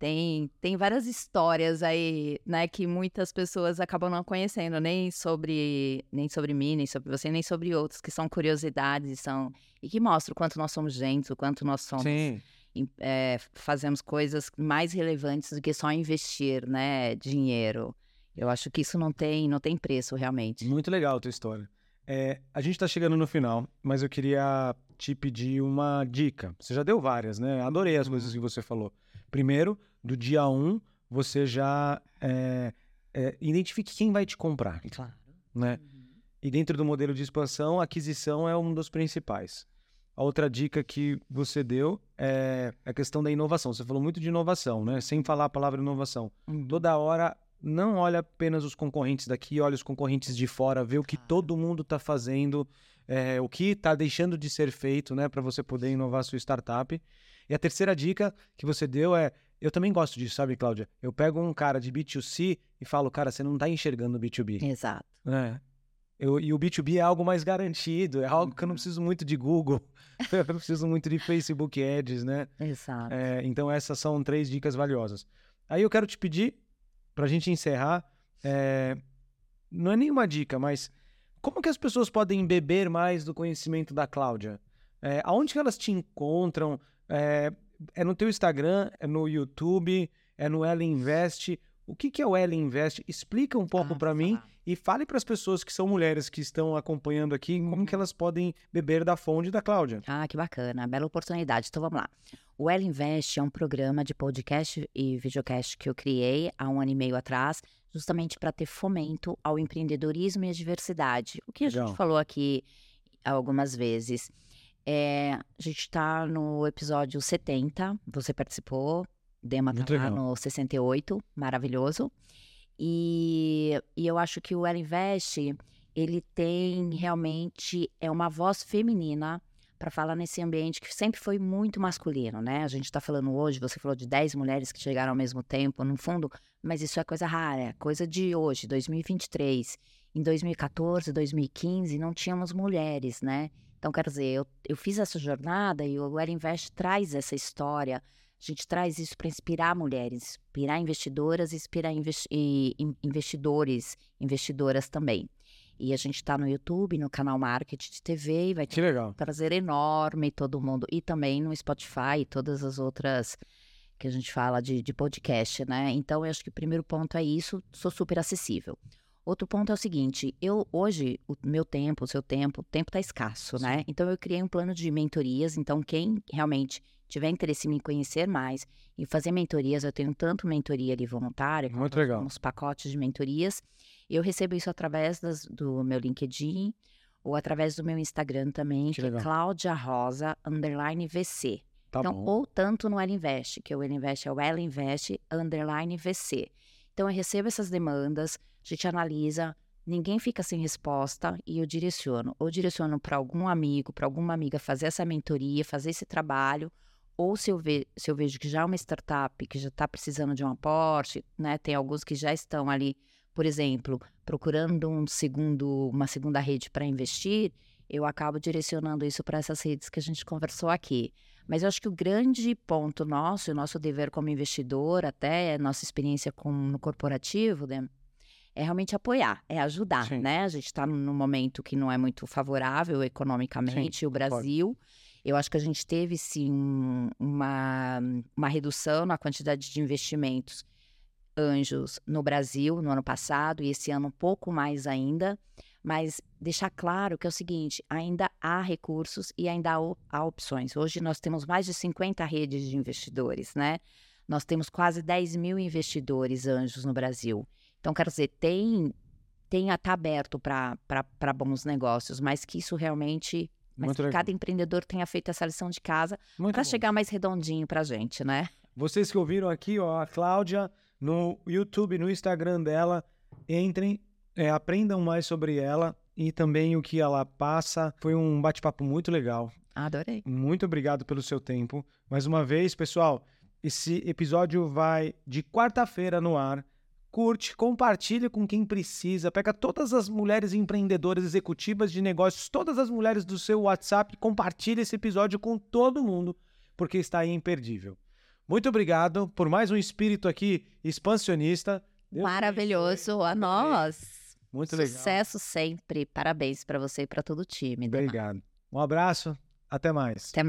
[SPEAKER 2] tem, tem várias histórias aí, né, que muitas pessoas acabam não conhecendo, nem sobre, nem sobre mim, nem sobre você, nem sobre outros, que são curiosidades são, e que mostram o quanto nós somos gente, o quanto nós somos. É, fazemos coisas mais relevantes do que só investir, né, dinheiro. Eu acho que isso não tem, não tem preço, realmente.
[SPEAKER 1] Muito legal a tua história. É, a gente está chegando no final, mas eu queria te pedir uma dica. Você já deu várias, né? Adorei as coisas uhum. que você falou. Primeiro, do dia 1, um, você já é, é, identifique quem vai te comprar.
[SPEAKER 2] Claro.
[SPEAKER 1] Né? Uhum. E dentro do modelo de expansão, a aquisição é um dos principais. A outra dica que você deu é a questão da inovação. Você falou muito de inovação, né? Sem falar a palavra inovação. Uhum. Toda hora, não olha apenas os concorrentes daqui, olha os concorrentes de fora, vê o que todo mundo está fazendo, é, o que está deixando de ser feito, né? Para você poder inovar a sua startup. E a terceira dica que você deu é eu também gosto disso, sabe, Cláudia? Eu pego um cara de B2C e falo, cara, você não está enxergando o B2B.
[SPEAKER 2] Exato.
[SPEAKER 1] É. Eu, e o B2B é algo mais garantido, é algo que eu não uhum. preciso muito de Google, eu não preciso muito de Facebook Ads, né?
[SPEAKER 2] Exato.
[SPEAKER 1] É, então, essas são três dicas valiosas. Aí eu quero te pedir, para a gente encerrar, é, não é nenhuma dica, mas como que as pessoas podem beber mais do conhecimento da Cláudia? É, aonde que elas te encontram? É, é no teu Instagram, é no YouTube, é no Ela Invest. O que, que é o Ela Invest? Explica um pouco ah, para mim e fale para as pessoas que são mulheres que estão acompanhando aqui como que uhum. elas podem beber da fonte da Cláudia.
[SPEAKER 2] Ah, que bacana, bela oportunidade. Então vamos lá. O Ela Invest é um programa de podcast e videocast que eu criei há um ano e meio atrás, justamente para ter fomento ao empreendedorismo e à diversidade. O que a Legal. gente falou aqui algumas vezes. É, a gente está no episódio 70, você participou, Dema tá lá no 68, maravilhoso. E, e eu acho que o Ela Invest, ele tem realmente, é uma voz feminina para falar nesse ambiente que sempre foi muito masculino, né? A gente está falando hoje, você falou de 10 mulheres que chegaram ao mesmo tempo, no fundo, mas isso é coisa rara, é coisa de hoje, 2023. Em 2014, 2015, não tínhamos mulheres, né? Então, quer dizer, eu, eu fiz essa jornada e o Ela Invest traz essa história. A gente traz isso para inspirar mulheres, inspirar investidoras, inspirar investi e, investidores, investidoras também. E a gente está no YouTube, no canal Market de TV, e vai ter um prazer enorme todo mundo. E também no Spotify e todas as outras que a gente fala de, de podcast, né? Então, eu acho que o primeiro ponto é isso, sou super acessível. Outro ponto é o seguinte: eu hoje, o meu tempo, o seu tempo, o tempo está escasso,
[SPEAKER 1] Sim.
[SPEAKER 2] né? Então eu criei um plano de mentorias. Então, quem realmente tiver interesse em me conhecer mais e fazer mentorias, eu tenho tanto mentoria ali voluntária,
[SPEAKER 1] Muito legal.
[SPEAKER 2] uns pacotes de mentorias. Eu recebo isso através das- do meu LinkedIn ou através do meu Instagram também,
[SPEAKER 1] Que
[SPEAKER 2] que, é. Cláudia Rosa underline VC.
[SPEAKER 1] Tá
[SPEAKER 2] então,
[SPEAKER 1] bom.
[SPEAKER 2] ou tanto no Ela Invest, que o Ela Invest é o Ela Invest underline VC. Então, eu recebo essas demandas, a gente analisa, ninguém fica sem resposta e eu direciono. Ou direciono para algum amigo, para alguma amiga fazer essa mentoria, fazer esse trabalho, ou se eu, ve- se eu vejo que já é uma startup que já está precisando de um aporte, né? Tem alguns que já estão ali, por exemplo, procurando um segundo, uma segunda rede para investir, eu acabo direcionando isso para essas redes que a gente conversou aqui. Mas eu acho que o grande ponto nosso, o nosso dever como investidor, até nossa experiência com, no corporativo, né, é realmente apoiar, é ajudar,
[SPEAKER 1] Sim.
[SPEAKER 2] né? A gente está num momento que não é muito favorável economicamente, o
[SPEAKER 1] concordo.
[SPEAKER 2] Brasil. Eu acho que a gente teve, sim, um- uma, uma redução na quantidade de investimentos anjos no Brasil no ano passado e esse ano um pouco mais ainda. Mas deixar claro que é o seguinte: ainda há recursos e ainda há, opções. Hoje nós temos mais de 50 redes de investidores, né? Nós temos quase 10 mil investidores anjos no Brasil. Então, quero dizer, tem, tem tá aberto para bons negócios, mas que isso realmente. Mas que cada empreendedor tenha feito essa lição de casa para chegar mais redondinho para a gente, né?
[SPEAKER 1] Vocês que ouviram aqui, ó, a Cláudia, no YouTube, no Instagram dela, entrem, é, aprendam mais sobre ela e também o que ela passa. Foi um bate-papo muito legal.
[SPEAKER 2] Adorei.
[SPEAKER 1] Muito obrigado pelo seu tempo. Mais uma vez, pessoal, esse episódio vai de quarta-feira no ar. Curte, compartilha com quem precisa. Pega todas as mulheres empreendedoras, executivas de negócios, todas as mulheres do seu WhatsApp, compartilha esse episódio com todo mundo, porque está aí imperdível. Muito obrigado por mais um espírito aqui expansionista. Deus
[SPEAKER 2] Maravilhoso. A nós.
[SPEAKER 1] Muito legal.
[SPEAKER 2] Sucesso sempre. Parabéns para você e para todo o time. Demar.
[SPEAKER 1] Obrigado. Um abraço. Até mais.
[SPEAKER 2] Até mais.